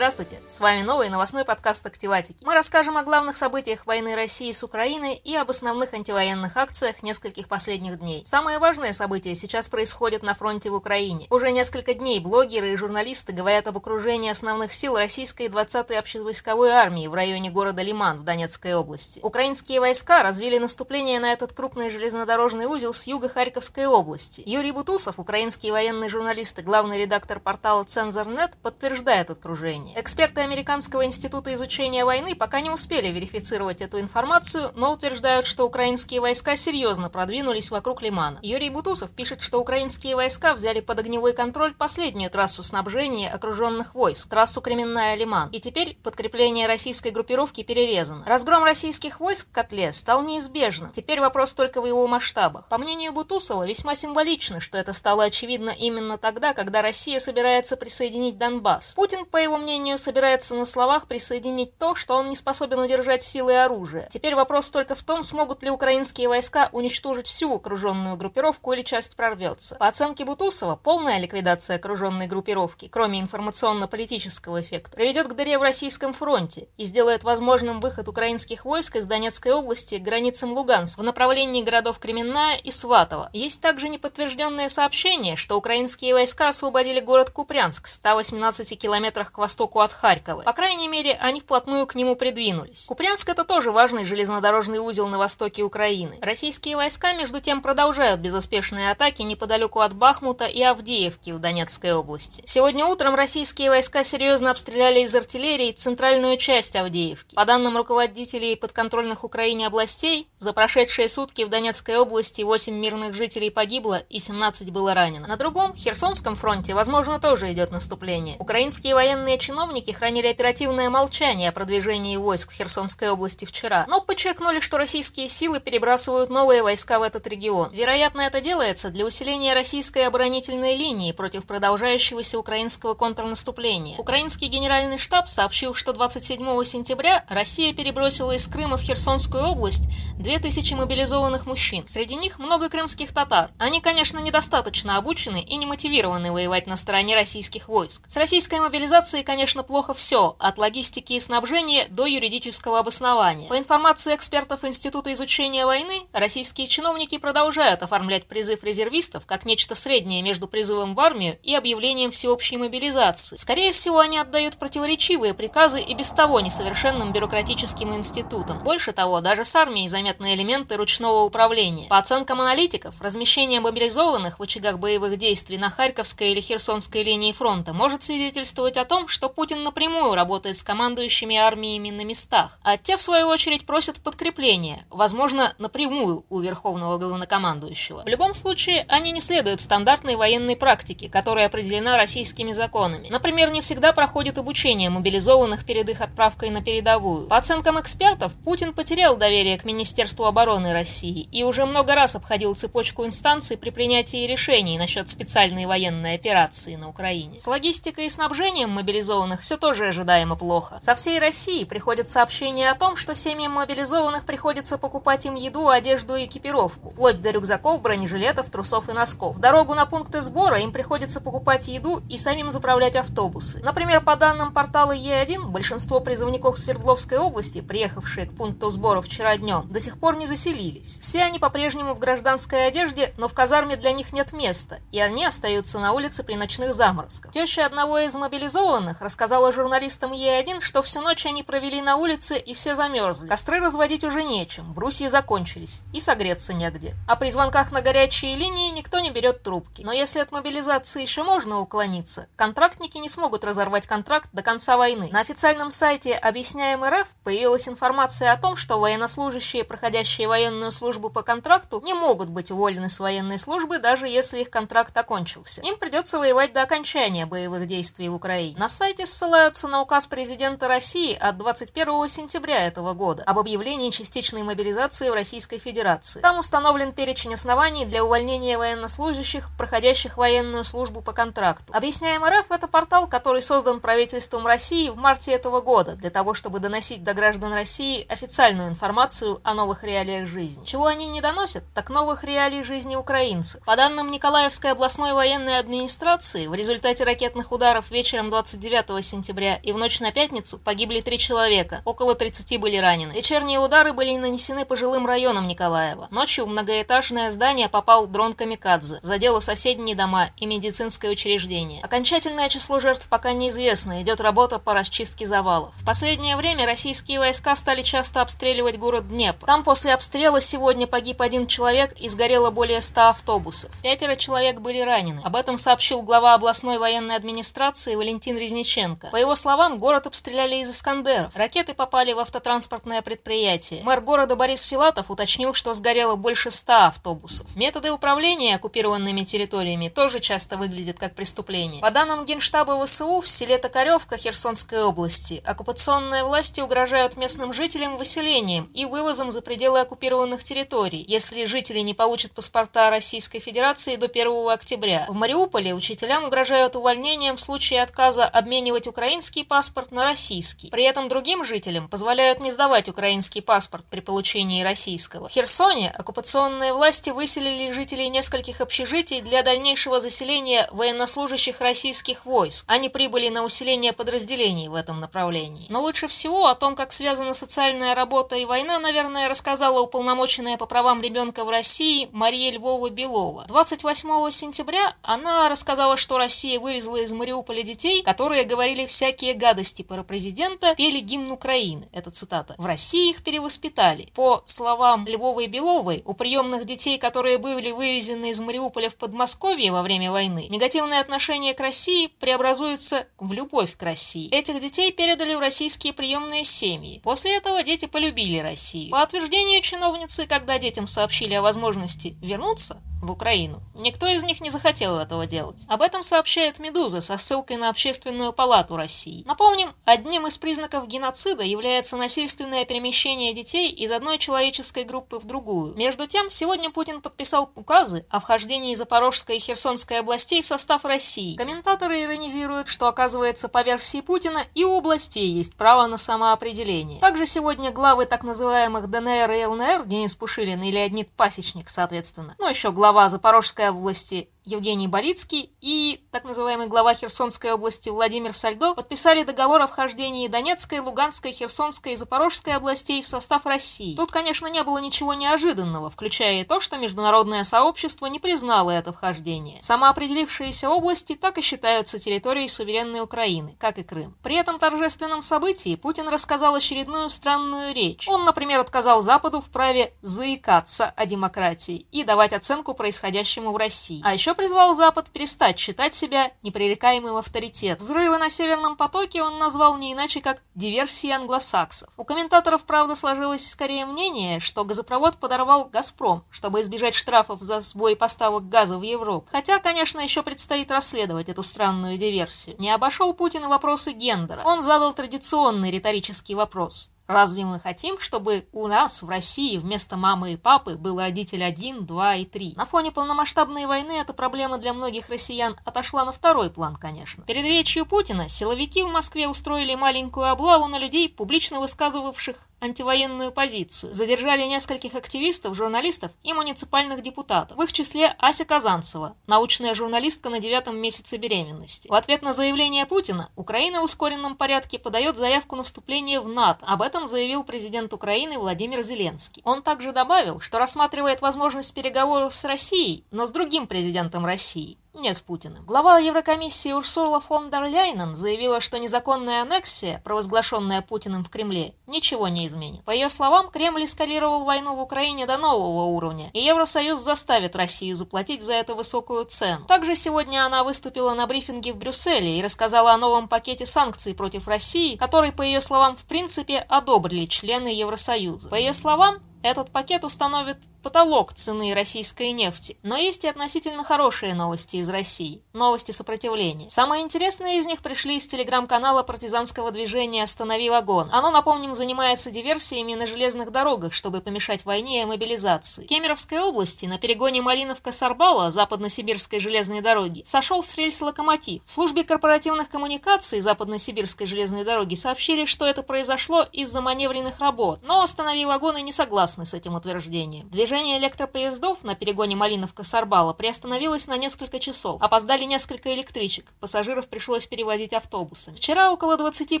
Здравствуйте, с вами новый новостной подкаст «Активатики». Мы расскажем о главных событиях войны России с Украиной и об основных антивоенных акциях нескольких последних дней. Самые важные события сейчас происходят на фронте в Украине. Уже несколько дней блогеры и журналисты говорят об окружении основных сил российской 20-й общевойсковой армии в районе города Лиман в Донецкой области. Украинские войска развили наступление на этот крупный железнодорожный узел с юга Харьковской области. Юрий Бутусов, украинский военный журналист и главный редактор портала «Цензорнет», подтверждает окружение положении. Эксперты Американского института изучения войны пока не успели верифицировать эту информацию, но утверждают, что украинские войска серьезно продвинулись вокруг Лимана. Юрий Бутусов пишет, что украинские войска взяли под огневой контроль последнюю трассу снабжения окруженных войск, трассу Кременная-Лиман, и теперь подкрепление российской группировки перерезано. Разгром российских войск в котле стал неизбежным. Теперь вопрос только в его масштабах. По мнению Бутусова, весьма символично, что это стало очевидно именно тогда, когда Россия собирается присоединить Донбасс. Путин, по его мнению, мнению, собирается на словах присоединить то, что он не способен удержать силой и оружие. Теперь вопрос только в том, смогут ли украинские войска уничтожить всю окруженную группировку или часть прорвется. По оценке Бутусова, полная ликвидация окруженной группировки, кроме информационно-политического эффекта, приведет к дыре в российском фронте и сделает возможным выход украинских войск из Донецкой области к границам Луганска в направлении городов Кременная и Сватово. Есть также неподтвержденное сообщение, что украинские войска освободили город Купрянск в 118 километрах к востоку востоку от Харькова. По крайней мере, они вплотную к нему придвинулись. Купрянск – это тоже важный железнодорожный узел на востоке Украины. Российские войска, между тем, продолжают безуспешные атаки неподалеку от Бахмута и Авдеевки в Донецкой области. Сегодня утром российские войска серьезно обстреляли из артиллерии центральную часть Авдеевки. По данным руководителей подконтрольных Украине областей, за прошедшие сутки в Донецкой области 8 мирных жителей погибло и 17 было ранено. На другом, Херсонском фронте, возможно, тоже идет наступление. Украинские военные чиновники хранили оперативное молчание о продвижении войск в Херсонской области вчера, но подчеркнули, что российские силы перебрасывают новые войска в этот регион. Вероятно, это делается для усиления российской оборонительной линии против продолжающегося украинского контрнаступления. Украинский генеральный штаб сообщил, что 27 сентября Россия перебросила из Крыма в Херсонскую область 2000 мобилизованных мужчин. Среди них много крымских татар. Они, конечно, недостаточно обучены и не мотивированы воевать на стороне российских войск. С российской мобилизацией, конечно, конечно, плохо все, от логистики и снабжения до юридического обоснования. По информации экспертов Института изучения войны, российские чиновники продолжают оформлять призыв резервистов как нечто среднее между призывом в армию и объявлением всеобщей мобилизации. Скорее всего, они отдают противоречивые приказы и без того несовершенным бюрократическим институтам. Больше того, даже с армией заметны элементы ручного управления. По оценкам аналитиков, размещение мобилизованных в очагах боевых действий на Харьковской или Херсонской линии фронта может свидетельствовать о том, что Путин напрямую работает с командующими армиями на местах, а те, в свою очередь, просят подкрепления, возможно, напрямую у верховного главнокомандующего. В любом случае, они не следуют стандартной военной практике, которая определена российскими законами. Например, не всегда проходит обучение мобилизованных перед их отправкой на передовую. По оценкам экспертов, Путин потерял доверие к Министерству обороны России и уже много раз обходил цепочку инстанций при принятии решений насчет специальной военной операции на Украине. С логистикой и снабжением мобилизованных мобилизованных все тоже ожидаемо плохо. Со всей России приходят сообщения о том, что семьям мобилизованных приходится покупать им еду, одежду и экипировку, вплоть до рюкзаков, бронежилетов, трусов и носков. В дорогу на пункты сбора им приходится покупать еду и самим заправлять автобусы. Например, по данным портала Е1, большинство призывников Свердловской области, приехавшие к пункту сбора вчера днем, до сих пор не заселились. Все они по-прежнему в гражданской одежде, но в казарме для них нет места, и они остаются на улице при ночных заморозках. Теща одного из мобилизованных рассказала журналистам Е1, что всю ночь они провели на улице и все замерзли. Костры разводить уже нечем, брусья закончились и согреться негде. А при звонках на горячие линии никто не берет трубки. Но если от мобилизации еще можно уклониться, контрактники не смогут разорвать контракт до конца войны. На официальном сайте «Объясняем РФ» появилась информация о том, что военнослужащие, проходящие военную службу по контракту, не могут быть уволены с военной службы, даже если их контракт окончился. Им придется воевать до окончания боевых действий в Украине. На сайте сайте ссылаются на указ президента России от 21 сентября этого года об объявлении частичной мобилизации в Российской Федерации. Там установлен перечень оснований для увольнения военнослужащих, проходящих военную службу по контракту. Объясняем РФ – это портал, который создан правительством России в марте этого года для того, чтобы доносить до граждан России официальную информацию о новых реалиях жизни. Чего они не доносят, так новых реалий жизни украинцев. По данным Николаевской областной военной администрации, в результате ракетных ударов вечером 29 25 сентября, и в ночь на пятницу погибли три человека, около 30 были ранены. Вечерние удары были нанесены по жилым районам Николаева. Ночью в многоэтажное здание попал дрон «Камикадзе», задело соседние дома и медицинское учреждение. Окончательное число жертв пока неизвестно, идет работа по расчистке завалов. В последнее время российские войска стали часто обстреливать город Днепр. Там после обстрела сегодня погиб один человек и сгорело более 100 автобусов. Пятеро человек были ранены. Об этом сообщил глава областной военной администрации Валентин Резниченко. По его словам, город обстреляли из «Искандеров». Ракеты попали в автотранспортное предприятие. Мэр города Борис Филатов уточнил, что сгорело больше 100 автобусов. Методы управления оккупированными территориями тоже часто выглядят как преступление. По данным Генштаба ВСУ, в селе Токаревка Херсонской области оккупационные власти угрожают местным жителям выселением и вывозом за пределы оккупированных территорий, если жители не получат паспорта Российской Федерации до 1 октября. В Мариуполе учителям угрожают увольнением в случае отказа обменивать украинский паспорт на российский. При этом другим жителям позволяют не сдавать украинский паспорт при получении российского. В Херсоне оккупационные власти выселили жителей нескольких общежитий для дальнейшего заселения военнослужащих российских войск. Они прибыли на усиление подразделений в этом направлении. Но лучше всего о том, как связана социальная работа и война, наверное, рассказала уполномоченная по правам ребенка в России Мария Львова Белова. 28 сентября она рассказала, что Россия вывезла из Мариуполя детей, которые говорили всякие гадости про президента, пели гимн Украины. Это цитата. В России их перевоспитали. По словам Львовой Беловой, у приемных детей, которые были вывезены из Мариуполя в Подмосковье во время войны, негативное отношение к России преобразуется в любовь к России. Этих детей передали в российские приемные семьи. После этого дети полюбили Россию. По утверждению чиновницы, когда детям сообщили о возможности вернуться, в Украину. Никто из них не захотел этого делать. Об этом сообщает «Медуза» со ссылкой на Общественную палату России. Напомним, одним из признаков геноцида является насильственное перемещение детей из одной человеческой группы в другую. Между тем, сегодня Путин подписал указы о вхождении Запорожской и Херсонской областей в состав России. Комментаторы иронизируют, что, оказывается, по версии Путина и у областей есть право на самоопределение. Также сегодня главы так называемых ДНР и ЛНР, Денис Пушилин и Леонид Пасечник, соответственно, ну еще глава Запорожской области Евгений Болицкий и так называемый глава Херсонской области Владимир Сальдо подписали договор о вхождении Донецкой, Луганской, Херсонской и Запорожской областей в состав России. Тут, конечно, не было ничего неожиданного, включая и то, что международное сообщество не признало это вхождение. Самоопределившиеся области так и считаются территорией суверенной Украины, как и Крым. При этом торжественном событии Путин рассказал очередную странную речь. Он, например, отказал Западу в праве заикаться о демократии и давать оценку происходящему в России. А еще еще призвал Запад перестать считать себя непререкаемым авторитетом. Взрывы на Северном потоке он назвал не иначе как диверсией англосаксов. У комментаторов, правда, сложилось скорее мнение, что газопровод подорвал «Газпром», чтобы избежать штрафов за сбой поставок газа в Европу. Хотя, конечно, еще предстоит расследовать эту странную диверсию. Не обошел Путин вопросы гендера. Он задал традиционный риторический вопрос. Разве мы хотим, чтобы у нас в России вместо мамы и папы был родитель один, два и три? На фоне полномасштабной войны эта проблема для многих россиян отошла на второй план, конечно. Перед речью Путина силовики в Москве устроили маленькую облаву на людей, публично высказывавших антивоенную позицию. Задержали нескольких активистов, журналистов и муниципальных депутатов. В их числе Ася Казанцева, научная журналистка на девятом месяце беременности. В ответ на заявление Путина Украина в ускоренном порядке подает заявку на вступление в НАТО. Об этом заявил президент Украины Владимир Зеленский. Он также добавил, что рассматривает возможность переговоров с Россией, но с другим президентом России не с Путиным. Глава Еврокомиссии Урсула фон дер Ляйнен заявила, что незаконная аннексия, провозглашенная Путиным в Кремле, ничего не изменит. По ее словам, Кремль эскалировал войну в Украине до нового уровня, и Евросоюз заставит Россию заплатить за это высокую цену. Также сегодня она выступила на брифинге в Брюсселе и рассказала о новом пакете санкций против России, который, по ее словам, в принципе одобрили члены Евросоюза. По ее словам, этот пакет установит потолок цены российской нефти. Но есть и относительно хорошие новости из России. Новости сопротивления. Самые интересные из них пришли из телеграм-канала партизанского движения «Останови вагон». Оно, напомним, занимается диверсиями на железных дорогах, чтобы помешать войне и мобилизации. В Кемеровской области на перегоне Малиновка-Сарбала западно-сибирской железной дороги сошел с рельс локомотив. В службе корпоративных коммуникаций западно-сибирской железной дороги сообщили, что это произошло из-за маневренных работ, но «Останови вагоны» не согласны с этим утверждением. Движение Движение электропоездов на перегоне Малиновка-Сарбала приостановилось на несколько часов. Опоздали несколько электричек. Пассажиров пришлось перевозить автобусами. Вчера около 20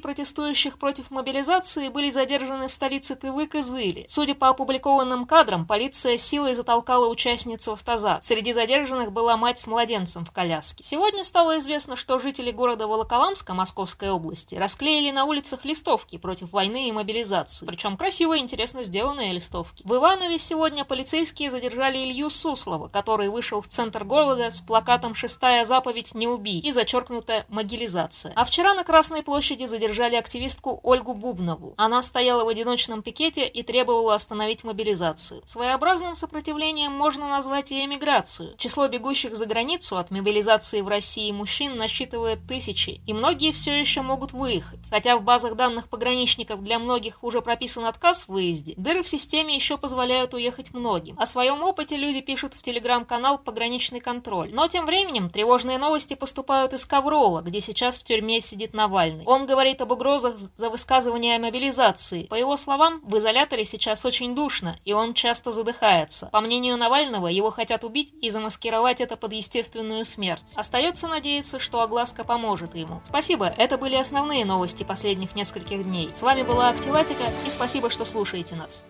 протестующих против мобилизации были задержаны в столице Тывы Кызыли. Судя по опубликованным кадрам, полиция силой затолкала участниц в автозак. Среди задержанных была мать с младенцем в коляске. Сегодня стало известно, что жители города Волоколамска Московской области расклеили на улицах листовки против войны и мобилизации. Причем красиво и интересно сделанные листовки. В Иванове сегодня полицейские задержали Илью Суслова, который вышел в центр города с плакатом «Шестая заповедь не убий» и зачеркнута «Могилизация». А вчера на Красной площади задержали активистку Ольгу Бубнову. Она стояла в одиночном пикете и требовала остановить мобилизацию. Своеобразным сопротивлением можно назвать и эмиграцию. Число бегущих за границу от мобилизации в России мужчин насчитывает тысячи, и многие все еще могут выехать. Хотя в базах данных пограничников для многих уже прописан отказ в выезде, дыры в системе еще позволяют уехать многим. О своем опыте люди пишут в телеграм-канал «Пограничный контроль». Но тем временем тревожные новости поступают из Коврова, где сейчас в тюрьме сидит Навальный. Он говорит об угрозах за высказывание о мобилизации. По его словам, в изоляторе сейчас очень душно, и он часто задыхается. По мнению Навального, его хотят убить и замаскировать это под естественную смерть. Остается надеяться, что огласка поможет ему. Спасибо, это были основные новости последних нескольких дней. С вами была Активатика, и спасибо, что слушаете нас.